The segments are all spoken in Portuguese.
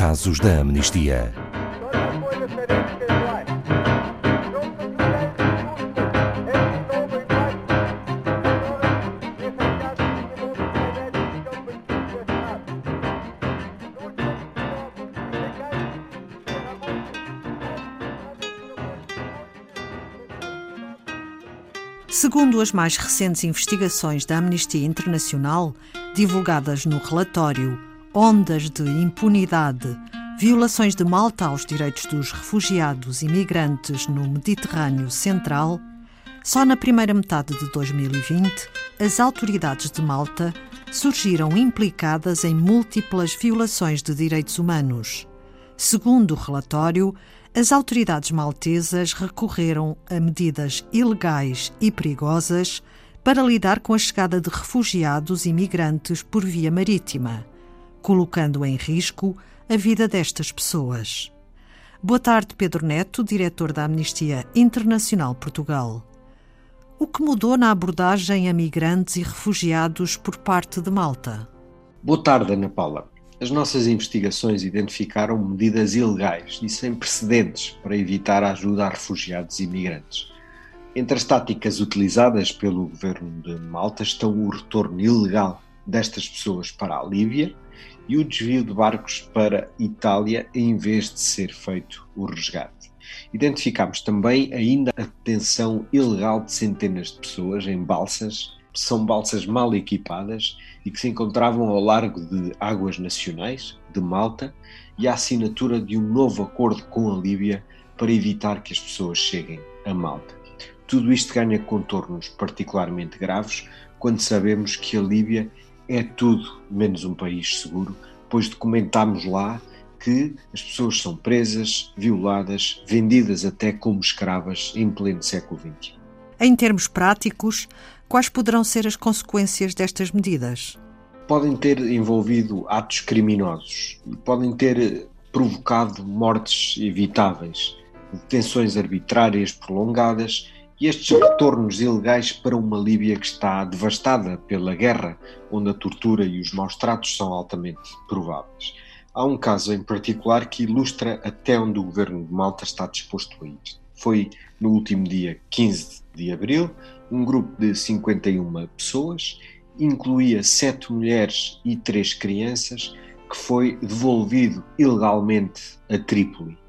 casos da amnistia. Segundo as mais recentes investigações da Amnistia Internacional, divulgadas no relatório Ondas de Impunidade. Violações de Malta aos direitos dos refugiados e migrantes no Mediterrâneo Central, só na primeira metade de 2020, as autoridades de Malta surgiram implicadas em múltiplas violações de direitos humanos. Segundo o relatório, as autoridades maltesas recorreram a medidas ilegais e perigosas para lidar com a chegada de refugiados e migrantes por via marítima, colocando em risco a vida destas pessoas. Boa tarde, Pedro Neto, diretor da Amnistia Internacional Portugal. O que mudou na abordagem a migrantes e refugiados por parte de Malta? Boa tarde, Ana Paula. As nossas investigações identificaram medidas ilegais e sem precedentes para evitar a ajuda a refugiados e imigrantes. Entre as táticas utilizadas pelo governo de Malta estão o retorno ilegal destas pessoas para a Líbia e o desvio de barcos para Itália em vez de ser feito o resgate. Identificámos também ainda a detenção ilegal de centenas de pessoas em balsas são balsas mal equipadas e que se encontravam ao largo de águas nacionais, de Malta, e a assinatura de um novo acordo com a Líbia para evitar que as pessoas cheguem a Malta. Tudo isto ganha contornos particularmente graves quando sabemos que a Líbia é tudo menos um país seguro, pois documentámos lá que as pessoas são presas, violadas, vendidas até como escravas em pleno século XX. Em termos práticos, Quais poderão ser as consequências destas medidas? Podem ter envolvido atos criminosos podem ter provocado mortes evitáveis, detenções arbitrárias prolongadas e estes retornos ilegais para uma Líbia que está devastada pela guerra, onde a tortura e os maus tratos são altamente prováveis. Há um caso em particular que ilustra até onde o governo de Malta está disposto a ir. Foi no último dia 15 de abril, um grupo de 51 pessoas, incluía sete mulheres e três crianças, que foi devolvido ilegalmente a Trípoli.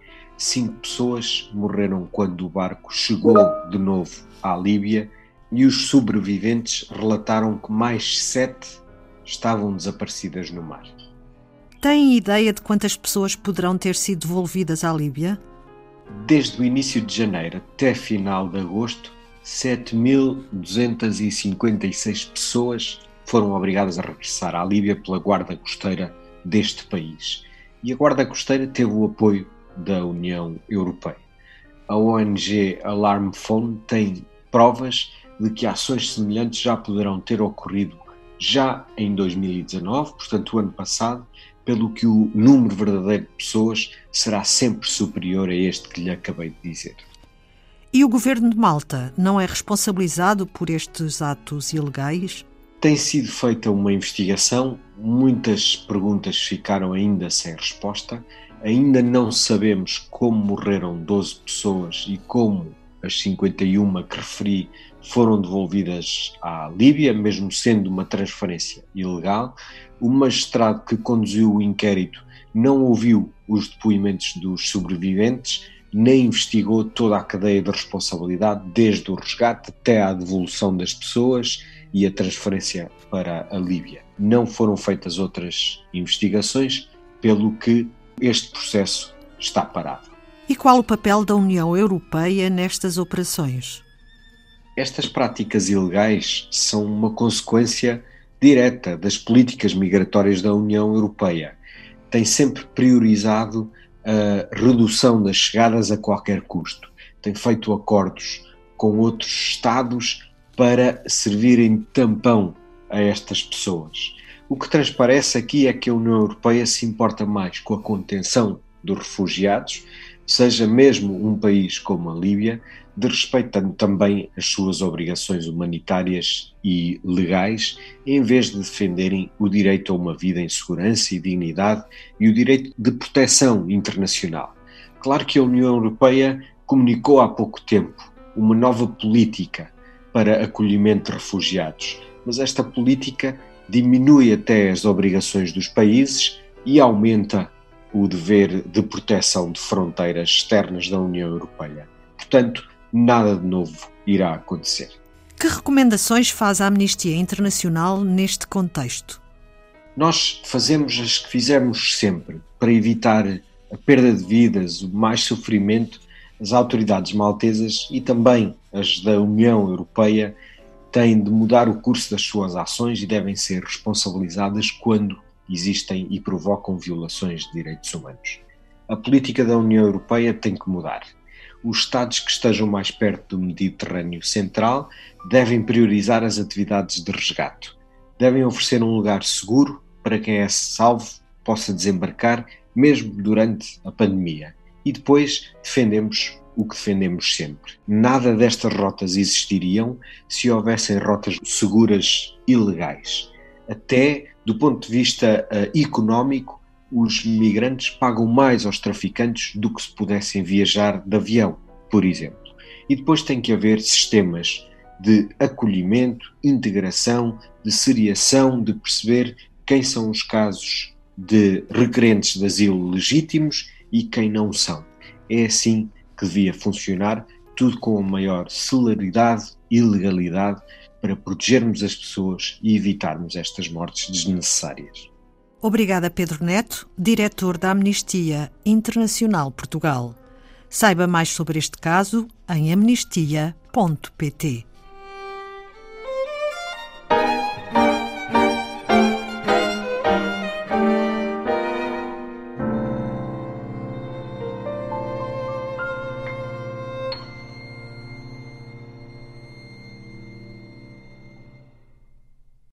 Cinco pessoas morreram quando o barco chegou de novo à Líbia e os sobreviventes relataram que mais sete estavam desaparecidas no mar. Tem ideia de quantas pessoas poderão ter sido devolvidas à Líbia? Desde o início de janeiro até final de agosto, 7.256 pessoas foram obrigadas a regressar à Líbia pela Guarda Costeira deste país. E a Guarda Costeira teve o apoio da União Europeia. A ONG Alarm Phone tem provas de que ações semelhantes já poderão ter ocorrido já em 2019, portanto, o ano passado, pelo que o número verdadeiro de pessoas será sempre superior a este que lhe acabei de dizer. E o governo de Malta não é responsabilizado por estes atos ilegais? Tem sido feita uma investigação, muitas perguntas ficaram ainda sem resposta. Ainda não sabemos como morreram 12 pessoas e como as 51 que referi foram devolvidas à Líbia, mesmo sendo uma transferência ilegal. O magistrado que conduziu o inquérito não ouviu os depoimentos dos sobreviventes nem investigou toda a cadeia de responsabilidade, desde o resgate até à devolução das pessoas e a transferência para a Líbia. Não foram feitas outras investigações, pelo que este processo está parado. E qual o papel da União Europeia nestas operações? Estas práticas ilegais são uma consequência direta das políticas migratórias da União Europeia. Tem sempre priorizado a redução das chegadas a qualquer custo. Tem feito acordos com outros Estados para servirem de tampão a estas pessoas. O que transparece aqui é que a União Europeia se importa mais com a contenção dos refugiados, seja mesmo um país como a Líbia, de respeitando também as suas obrigações humanitárias e legais, em vez de defenderem o direito a uma vida em segurança e dignidade e o direito de proteção internacional. Claro que a União Europeia comunicou há pouco tempo uma nova política para acolhimento de refugiados, mas esta política diminui até as obrigações dos países e aumenta o dever de proteção de fronteiras externas da União Europeia. Portanto, nada de novo irá acontecer. Que recomendações faz a Amnistia Internacional neste contexto? Nós fazemos as que fizemos sempre para evitar a perda de vidas, o mais sofrimento. As autoridades maltesas e também as da União Europeia têm de mudar o curso das suas ações e devem ser responsabilizadas quando existem e provocam violações de direitos humanos. A política da União Europeia tem que mudar os Estados que estejam mais perto do Mediterrâneo Central devem priorizar as atividades de resgate. Devem oferecer um lugar seguro para quem é salvo possa desembarcar, mesmo durante a pandemia. E depois defendemos o que defendemos sempre. Nada destas rotas existiriam se houvessem rotas seguras e legais. Até do ponto de vista uh, económico, os migrantes pagam mais aos traficantes do que se pudessem viajar de avião, por exemplo. E depois tem que haver sistemas de acolhimento, integração, de seriação, de perceber quem são os casos de requerentes de asilo legítimos e quem não são. É assim que devia funcionar, tudo com a maior celeridade e legalidade para protegermos as pessoas e evitarmos estas mortes desnecessárias. Obrigada, Pedro Neto, diretor da Amnistia Internacional Portugal. Saiba mais sobre este caso em amnistia.pt.